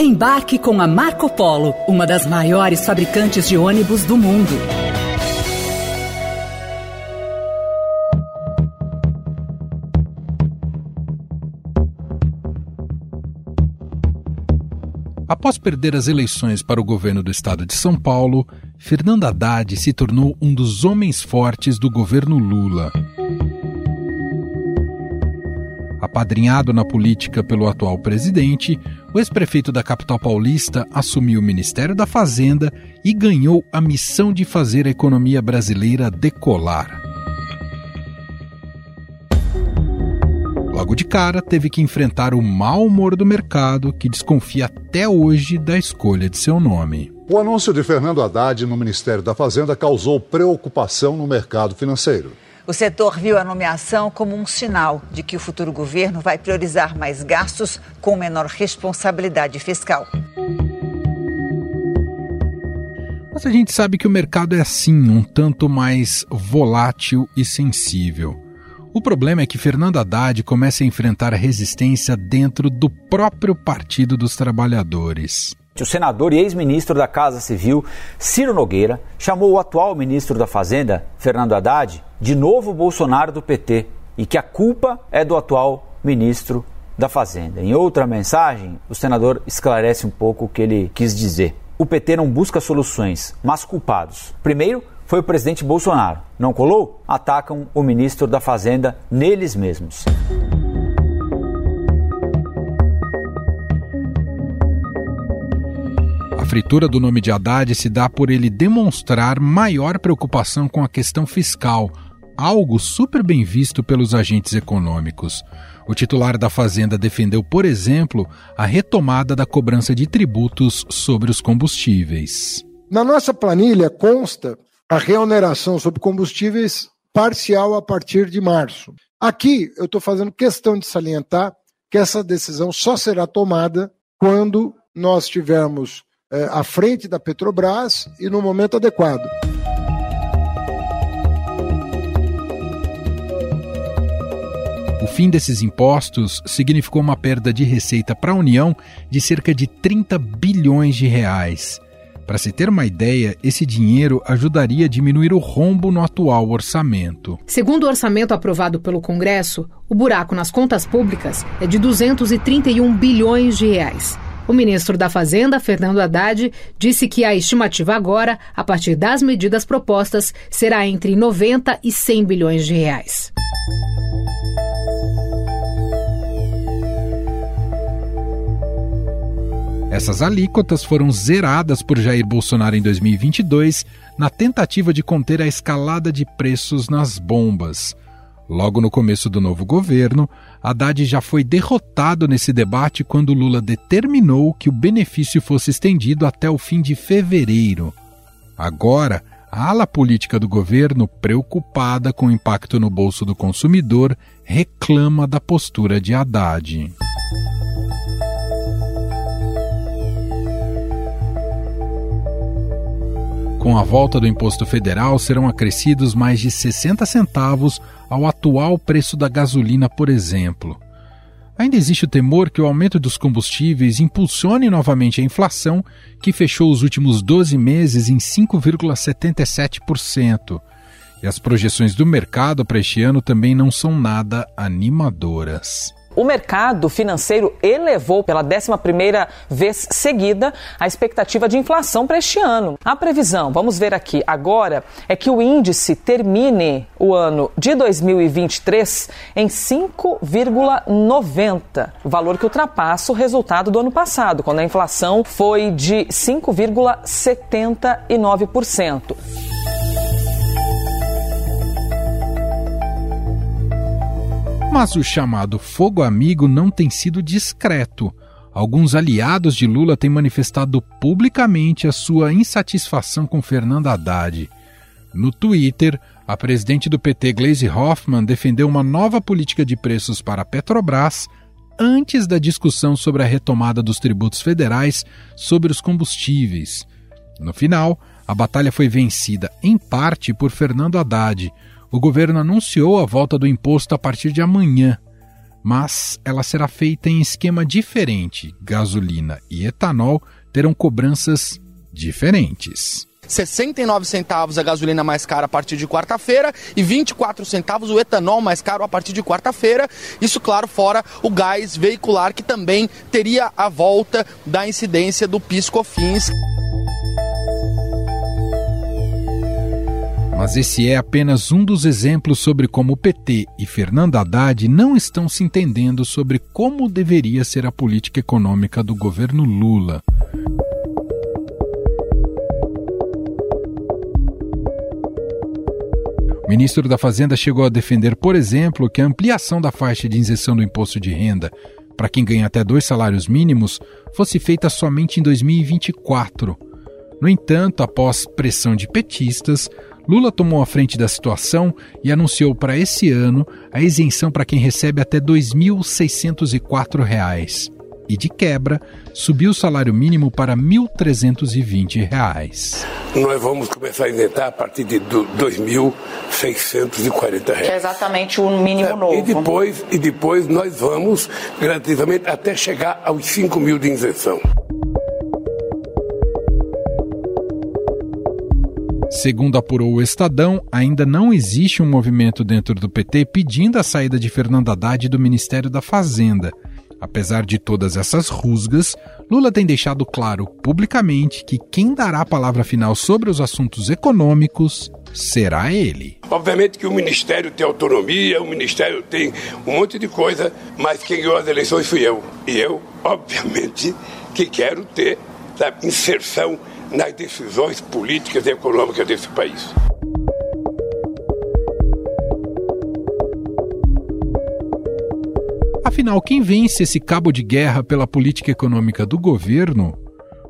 Embarque com a Marco Polo, uma das maiores fabricantes de ônibus do mundo. Após perder as eleições para o governo do estado de São Paulo, Fernando Haddad se tornou um dos homens fortes do governo Lula. Apadrinhado na política pelo atual presidente, o ex-prefeito da capital paulista assumiu o Ministério da Fazenda e ganhou a missão de fazer a economia brasileira decolar. Logo de cara, teve que enfrentar o mau humor do mercado, que desconfia até hoje da escolha de seu nome. O anúncio de Fernando Haddad no Ministério da Fazenda causou preocupação no mercado financeiro. O setor viu a nomeação como um sinal de que o futuro governo vai priorizar mais gastos com menor responsabilidade fiscal. Mas a gente sabe que o mercado é assim, um tanto mais volátil e sensível. O problema é que Fernando Haddad começa a enfrentar resistência dentro do próprio Partido dos Trabalhadores. O senador e ex-ministro da Casa Civil, Ciro Nogueira, chamou o atual ministro da Fazenda, Fernando Haddad, de novo Bolsonaro do PT e que a culpa é do atual ministro da Fazenda. Em outra mensagem, o senador esclarece um pouco o que ele quis dizer. O PT não busca soluções, mas culpados. Primeiro, foi o presidente Bolsonaro. Não colou? Atacam o ministro da Fazenda neles mesmos. Fritura do nome de Haddad se dá por ele demonstrar maior preocupação com a questão fiscal, algo super bem visto pelos agentes econômicos. O titular da Fazenda defendeu, por exemplo, a retomada da cobrança de tributos sobre os combustíveis. Na nossa planilha consta a reoneração sobre combustíveis parcial a partir de março. Aqui eu estou fazendo questão de salientar que essa decisão só será tomada quando nós tivermos é, à frente da Petrobras e no momento adequado. O fim desses impostos significou uma perda de receita para a União de cerca de 30 bilhões de reais. Para se ter uma ideia, esse dinheiro ajudaria a diminuir o rombo no atual orçamento. Segundo o orçamento aprovado pelo Congresso, o buraco nas contas públicas é de 231 bilhões de reais. O ministro da Fazenda, Fernando Haddad, disse que a estimativa agora, a partir das medidas propostas, será entre 90 e 100 bilhões de reais. Essas alíquotas foram zeradas por Jair Bolsonaro em 2022 na tentativa de conter a escalada de preços nas bombas. Logo no começo do novo governo, Haddad já foi derrotado nesse debate quando Lula determinou que o benefício fosse estendido até o fim de fevereiro. Agora, a ala política do governo, preocupada com o impacto no bolso do consumidor, reclama da postura de Haddad. Com a volta do imposto federal, serão acrescidos mais de 60 centavos ao atual preço da gasolina, por exemplo. Ainda existe o temor que o aumento dos combustíveis impulsione novamente a inflação, que fechou os últimos 12 meses em 5,77%. E as projeções do mercado para este ano também não são nada animadoras. O mercado financeiro elevou pela 11ª vez seguida a expectativa de inflação para este ano. A previsão, vamos ver aqui agora, é que o índice termine o ano de 2023 em 5,90, valor que ultrapassa o resultado do ano passado, quando a inflação foi de 5,79%. Mas o chamado fogo amigo não tem sido discreto. Alguns aliados de Lula têm manifestado publicamente a sua insatisfação com Fernando Haddad. No Twitter, a presidente do PT, Gleisi Hoffmann, defendeu uma nova política de preços para a Petrobras antes da discussão sobre a retomada dos tributos federais sobre os combustíveis. No final, a batalha foi vencida em parte por Fernando Haddad, o governo anunciou a volta do imposto a partir de amanhã. mas ela será feita em esquema diferente. Gasolina e etanol terão cobranças diferentes. 69 centavos a gasolina mais cara a partir de quarta-feira e 24 centavos o etanol mais caro a partir de quarta-feira. Isso, claro, fora o gás veicular, que também teria a volta da incidência do PIS/COFINS. Mas esse é apenas um dos exemplos sobre como o PT e Fernando Haddad não estão se entendendo sobre como deveria ser a política econômica do governo Lula. O ministro da Fazenda chegou a defender, por exemplo, que a ampliação da faixa de isenção do imposto de renda para quem ganha até dois salários mínimos fosse feita somente em 2024. No entanto, após pressão de petistas, Lula tomou a frente da situação e anunciou para esse ano a isenção para quem recebe até R$ 2.604 e, de quebra, subiu o salário mínimo para R$ 1.320. Nós vamos começar a isentar a partir de R$ 2.640. Que é exatamente o mínimo novo. E depois, e depois nós vamos gradativamente até chegar aos 5 mil de isenção. Segundo apurou o Estadão, ainda não existe um movimento dentro do PT pedindo a saída de Fernando Haddad do Ministério da Fazenda. Apesar de todas essas rusgas, Lula tem deixado claro publicamente que quem dará a palavra final sobre os assuntos econômicos será ele. Obviamente que o Ministério tem autonomia, o Ministério tem um monte de coisa, mas quem ganhou as eleições fui eu. E eu, obviamente, que quero ter a inserção nas decisões políticas e econômicas desse país. Afinal, quem vence esse cabo de guerra pela política econômica do governo?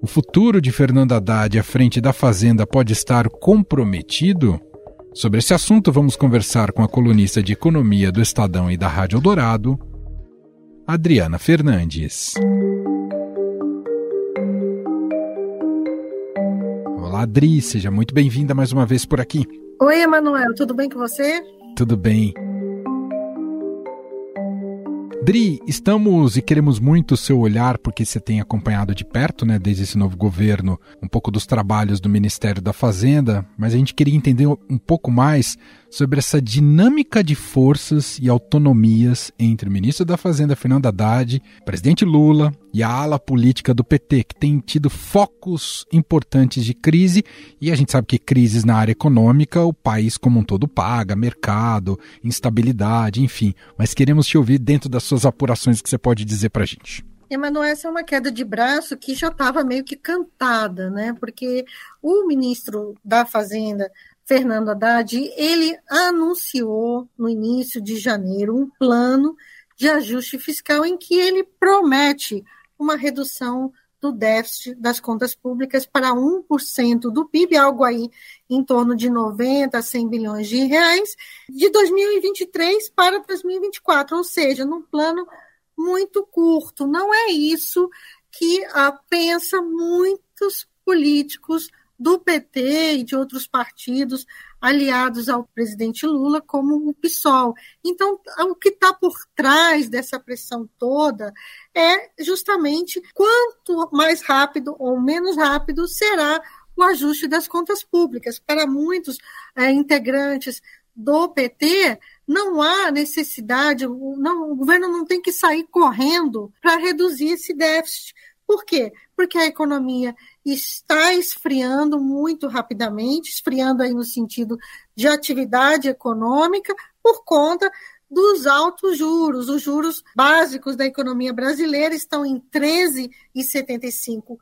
O futuro de Fernando Haddad à frente da Fazenda pode estar comprometido? Sobre esse assunto, vamos conversar com a colunista de economia do Estadão e da Rádio Dourado, Adriana Fernandes. Olá, Adri, seja muito bem-vinda mais uma vez por aqui. Oi, Emanuel, tudo bem com você? Tudo bem. Dri, estamos e queremos muito o seu olhar, porque você tem acompanhado de perto, né, desde esse novo governo, um pouco dos trabalhos do Ministério da Fazenda, mas a gente queria entender um pouco mais sobre essa dinâmica de forças e autonomias entre o ministro da Fazenda, Fernando Haddad, presidente Lula e a ala política do PT, que tem tido focos importantes de crise, e a gente sabe que crises na área econômica o país como um todo paga, mercado, instabilidade, enfim. Mas queremos te ouvir dentro das suas apurações que você pode dizer para a gente. Emanuel, essa é uma queda de braço que já estava meio que cantada, né? Porque o ministro da Fazenda, Fernando Haddad, ele anunciou no início de janeiro um plano de ajuste fiscal em que ele promete uma redução do déficit das contas públicas para 1% do PIB, algo aí em torno de 90 a 100 bilhões de reais, de 2023 para 2024, ou seja, num plano muito curto. Não é isso que ah, pensa muitos políticos do PT e de outros partidos aliados ao presidente Lula, como o PSOL. Então, o que está por trás dessa pressão toda é justamente quanto mais rápido ou menos rápido será o ajuste das contas públicas. Para muitos é, integrantes do PT, não há necessidade, não, o governo não tem que sair correndo para reduzir esse déficit. Por quê? Porque a economia está esfriando muito rapidamente, esfriando aí no sentido de atividade econômica, por conta dos altos juros. Os juros básicos da economia brasileira estão em 13,75%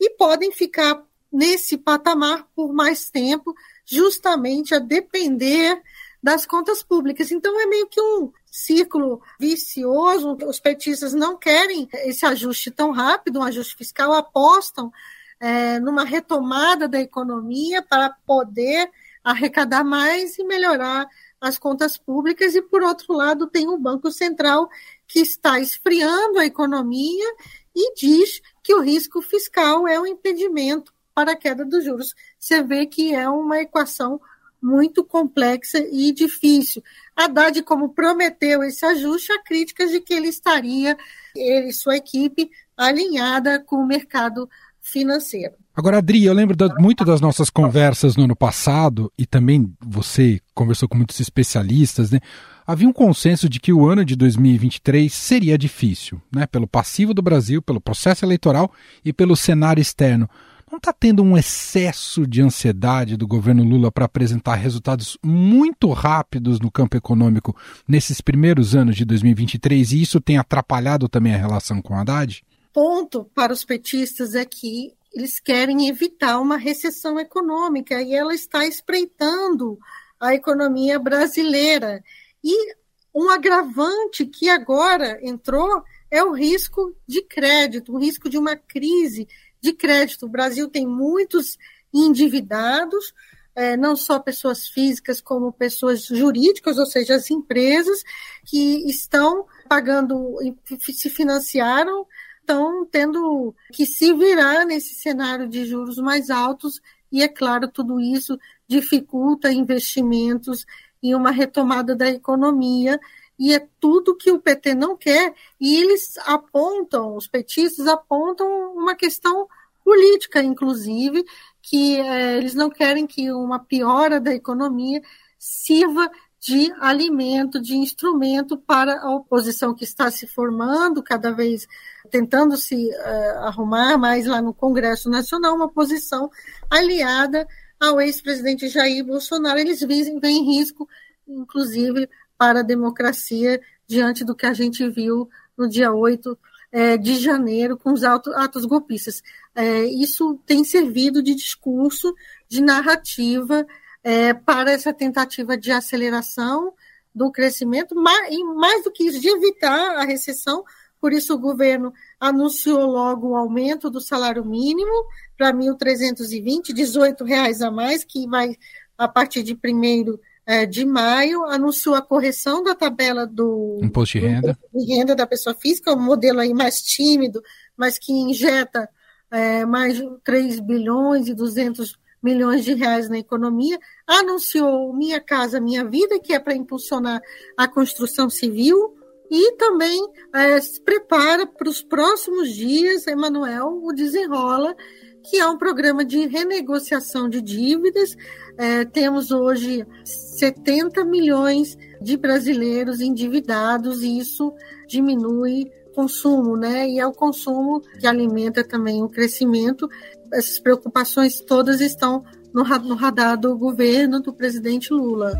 e podem ficar nesse patamar por mais tempo, justamente a depender das contas públicas. Então, é meio que um círculo vicioso. Os petistas não querem esse ajuste tão rápido, um ajuste fiscal, apostam é, numa retomada da economia para poder arrecadar mais e melhorar as contas públicas. E, por outro lado, tem o Banco Central que está esfriando a economia e diz que o risco fiscal é um impedimento para a queda dos juros. Você vê que é uma equação muito complexa e difícil. Haddad, como prometeu esse ajuste, há críticas de que ele estaria, ele e sua equipe, alinhada com o mercado financeiro. Agora, Adri, eu lembro da, muito das nossas conversas no ano passado, e também você conversou com muitos especialistas, né? Havia um consenso de que o ano de 2023 seria difícil, né? Pelo passivo do Brasil, pelo processo eleitoral e pelo cenário externo. Não está tendo um excesso de ansiedade do governo Lula para apresentar resultados muito rápidos no campo econômico nesses primeiros anos de 2023 e isso tem atrapalhado também a relação com Haddad? Ponto para os petistas é que eles querem evitar uma recessão econômica e ela está espreitando a economia brasileira. E um agravante que agora entrou é o risco de crédito, o risco de uma crise de crédito. O Brasil tem muitos endividados, é, não só pessoas físicas, como pessoas jurídicas, ou seja, as empresas que estão pagando, se financiaram, estão tendo que se virar nesse cenário de juros mais altos, e é claro, tudo isso dificulta investimentos e uma retomada da economia e é tudo que o PT não quer, e eles apontam, os petistas apontam uma questão política, inclusive, que é, eles não querem que uma piora da economia sirva de alimento, de instrumento para a oposição que está se formando, cada vez tentando se uh, arrumar mais lá no Congresso Nacional, uma posição aliada ao ex-presidente Jair Bolsonaro. Eles veem risco, inclusive, para a democracia diante do que a gente viu no dia 8 é, de janeiro com os atos, golpistas. É, isso tem servido de discurso, de narrativa é, para essa tentativa de aceleração do crescimento, mais, e mais do que isso, de evitar a recessão. Por isso, o governo anunciou logo o aumento do salário mínimo para 1.320, R$ reais a mais, que vai a partir de 1 é, de maio, anunciou a correção da tabela do imposto de renda, de renda da pessoa física, um modelo aí mais tímido, mas que injeta é, mais de 3 bilhões e 200 milhões de reais na economia, anunciou Minha Casa Minha Vida, que é para impulsionar a construção civil, e também é, se prepara para os próximos dias, Emanuel, o Desenrola, que é um programa de renegociação de dívidas. É, temos hoje 70 milhões de brasileiros endividados e isso diminui consumo, né? E é o consumo que alimenta também o crescimento. Essas preocupações todas estão no, no radar do governo do presidente Lula.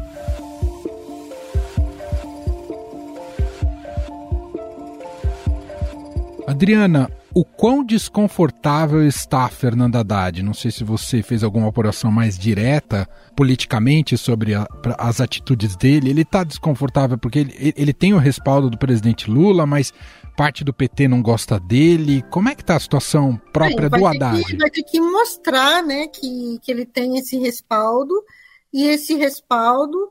Adriana, o quão desconfortável está Fernando Haddad? Não sei se você fez alguma apuração mais direta politicamente sobre a, as atitudes dele. Ele está desconfortável porque ele, ele tem o respaldo do presidente Lula, mas parte do PT não gosta dele. Como é que está a situação própria do Haddad? Que, vai ter que mostrar né, que, que ele tem esse respaldo e esse respaldo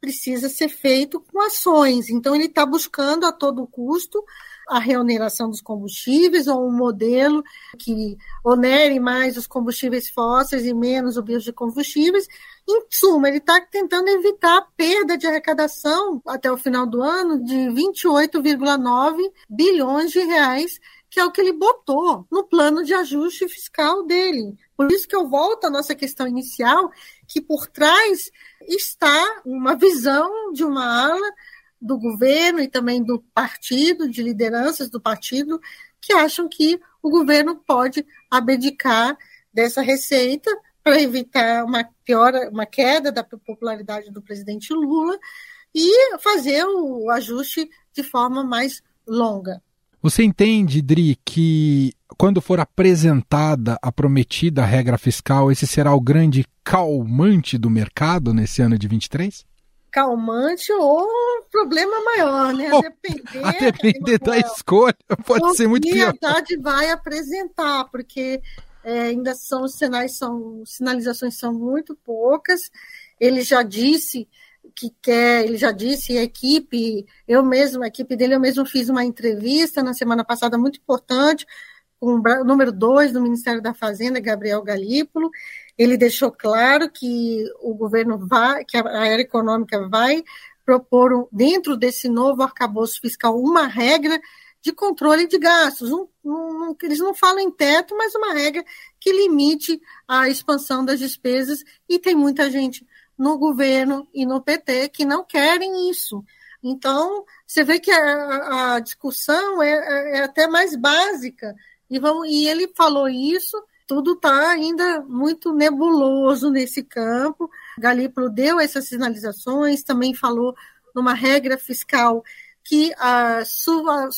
precisa ser feito com ações. Então ele está buscando a todo custo a reoneração dos combustíveis ou um modelo que onere mais os combustíveis fósseis e menos o biocombustíveis. Em suma, ele está tentando evitar a perda de arrecadação até o final do ano de 28,9 bilhões de reais, que é o que ele botou no plano de ajuste fiscal dele. Por isso que eu volto à nossa questão inicial, que por trás está uma visão de uma ala do governo e também do partido, de lideranças do partido, que acham que o governo pode abdicar dessa receita para evitar uma piora, uma queda da popularidade do presidente Lula e fazer o ajuste de forma mais longa. Você entende, Dri, que quando for apresentada a prometida regra fiscal, esse será o grande calmante do mercado nesse ano de 23? Calmante ou um problema maior, né? A depender, a depender da escolha, pode ser muito pior. a Haddad vai apresentar, porque é, ainda são os sinais, são sinalizações são muito poucas. Ele já disse que quer, ele já disse, a equipe, eu mesmo, a equipe dele, eu mesmo fiz uma entrevista na semana passada muito importante com o número dois do Ministério da Fazenda, Gabriel Galípolo. Ele deixou claro que o governo vai, que a área econômica vai propor, dentro desse novo arcabouço fiscal, uma regra de controle de gastos. Um, um, eles não falam em teto, mas uma regra que limite a expansão das despesas, e tem muita gente no governo e no PT que não querem isso. Então, você vê que a, a discussão é, é, é, até mais básica, e, vamos, e ele falou isso, tudo está ainda muito nebuloso nesse campo. Galípolo deu essas sinalizações, também falou numa regra fiscal que a sua,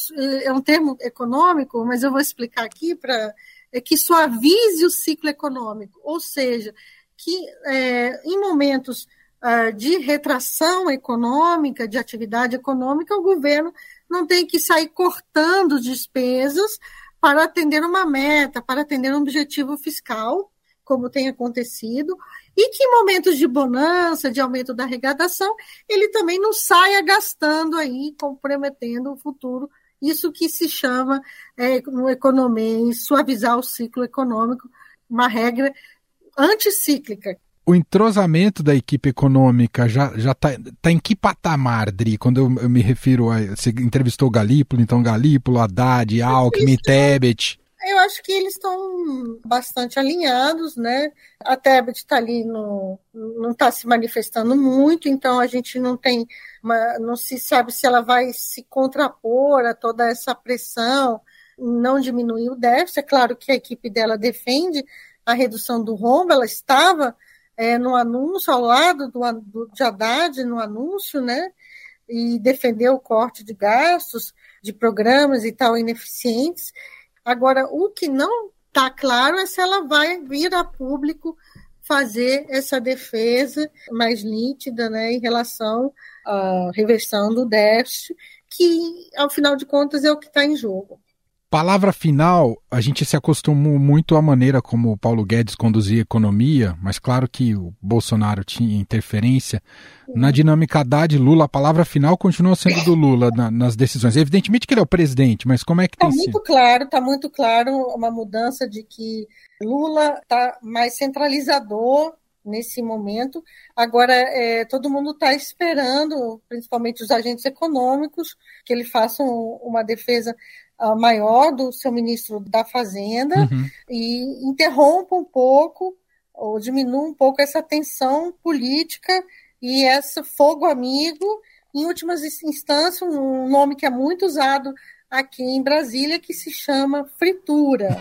é um termo econômico, mas eu vou explicar aqui para é que suavize o ciclo econômico, ou seja, que é, em momentos uh, de retração econômica, de atividade econômica, o governo não tem que sair cortando despesas para atender uma meta, para atender um objetivo fiscal, como tem acontecido, e que em momentos de bonança, de aumento da arrecadação, ele também não saia gastando aí, comprometendo o futuro. Isso que se chama, é, no economia, suavizar o ciclo econômico, uma regra anticíclica. O entrosamento da equipe econômica já está tá em que patamar, Dri? Quando eu, eu me refiro a. Você entrevistou Galípolo, então Galípolo, Haddad, Alckmin, Tebet. Eu acho que eles estão bastante alinhados, né? A Tebet está ali, no, não está se manifestando muito, então a gente não tem, uma, não se sabe se ela vai se contrapor a toda essa pressão, não diminuir o déficit. É claro que a equipe dela defende a redução do rombo, ela estava é, no anúncio, ao lado do, do, de Haddad, no anúncio, né? E defendeu o corte de gastos de programas e tal ineficientes. Agora, o que não está claro é se ela vai vir a público fazer essa defesa mais nítida né, em relação à reversão do déficit, que, ao final de contas, é o que está em jogo. Palavra final, a gente se acostumou muito à maneira como o Paulo Guedes conduzia a economia, mas claro que o Bolsonaro tinha interferência. Na dinâmica Haddad-Lula, a palavra final continua sendo do Lula na, nas decisões. Evidentemente que ele é o presidente, mas como é que tá tem muito sido? claro, está muito claro uma mudança de que Lula está mais centralizador nesse momento. Agora, é, todo mundo está esperando, principalmente os agentes econômicos, que ele faça uma defesa maior do seu ministro da Fazenda uhum. e interrompa um pouco ou diminua um pouco essa tensão política e esse fogo amigo. Em últimas instâncias, um nome que é muito usado aqui em Brasília que se chama fritura.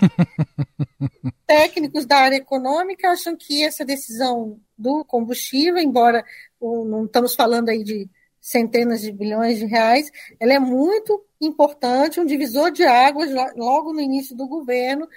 Técnicos da área econômica acham que essa decisão do combustível, embora não estamos falando aí de centenas de bilhões de reais, ela é muito importante, um divisor de águas logo no início do governo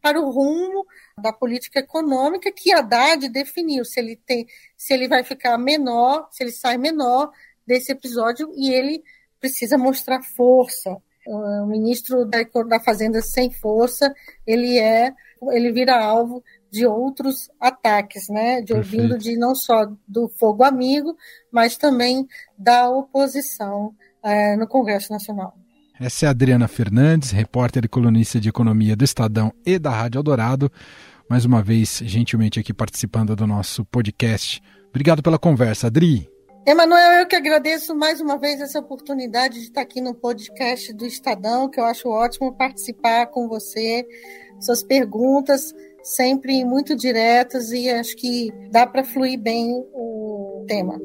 para o rumo da política econômica que Haddad definiu, se ele tem, se ele vai ficar menor, se ele sai menor desse episódio e ele precisa mostrar força. O ministro da, da Fazenda sem força, ele é, ele vira alvo de outros ataques, né? De ouvindo de não só do fogo amigo, mas também da oposição é, no Congresso Nacional. Essa é a Adriana Fernandes, repórter e colunista de economia do Estadão e da Rádio Eldorado, mais uma vez gentilmente aqui participando do nosso podcast. Obrigado pela conversa, Adri. Emanuel, eu que agradeço mais uma vez essa oportunidade de estar aqui no podcast do Estadão, que eu acho ótimo participar com você. Suas perguntas sempre muito diretas e acho que dá para fluir bem o tema.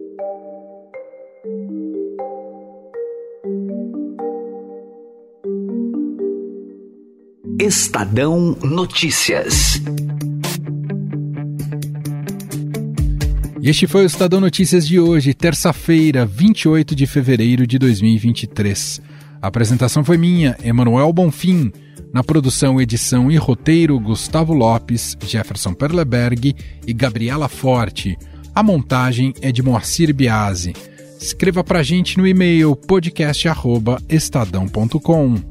Estadão Notícias. E este foi o Estadão Notícias de hoje, terça-feira, 28 de fevereiro de 2023. A apresentação foi minha, Emanuel Bonfim. Na produção, edição e roteiro, Gustavo Lopes, Jefferson Perleberg e Gabriela Forte. A montagem é de Moacir Biasi. Escreva pra gente no e-mail podcast@estadão.com.